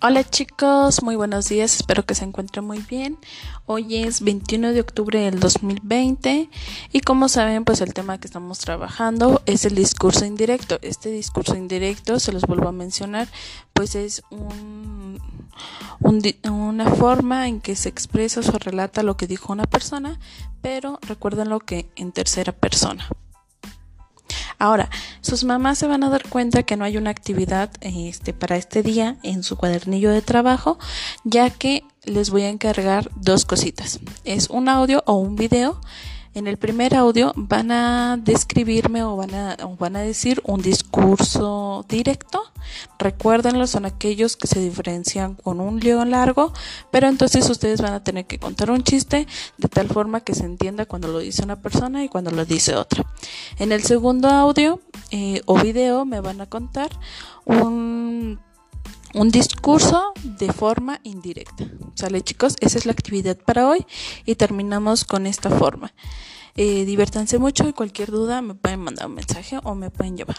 Hola chicos, muy buenos días, espero que se encuentren muy bien. Hoy es 21 de octubre del 2020 y como saben pues el tema que estamos trabajando es el discurso indirecto. Este discurso indirecto, se los vuelvo a mencionar, pues es un, una forma en que se expresa o se relata lo que dijo una persona, pero recuerden lo que en tercera persona. Ahora, sus mamás se van a dar cuenta que no hay una actividad este, para este día en su cuadernillo de trabajo, ya que les voy a encargar dos cositas. Es un audio o un video en el primer audio van a describirme o van a, van a decir un discurso directo. Recuérdenlo, son aquellos que se diferencian con un león largo, pero entonces ustedes van a tener que contar un chiste de tal forma que se entienda cuando lo dice una persona y cuando lo dice otra. En el segundo audio eh, o video me van a contar un un discurso de forma indirecta. ¿Sale chicos? Esa es la actividad para hoy y terminamos con esta forma. Eh, mucho y cualquier duda me pueden mandar un mensaje o me pueden llevar.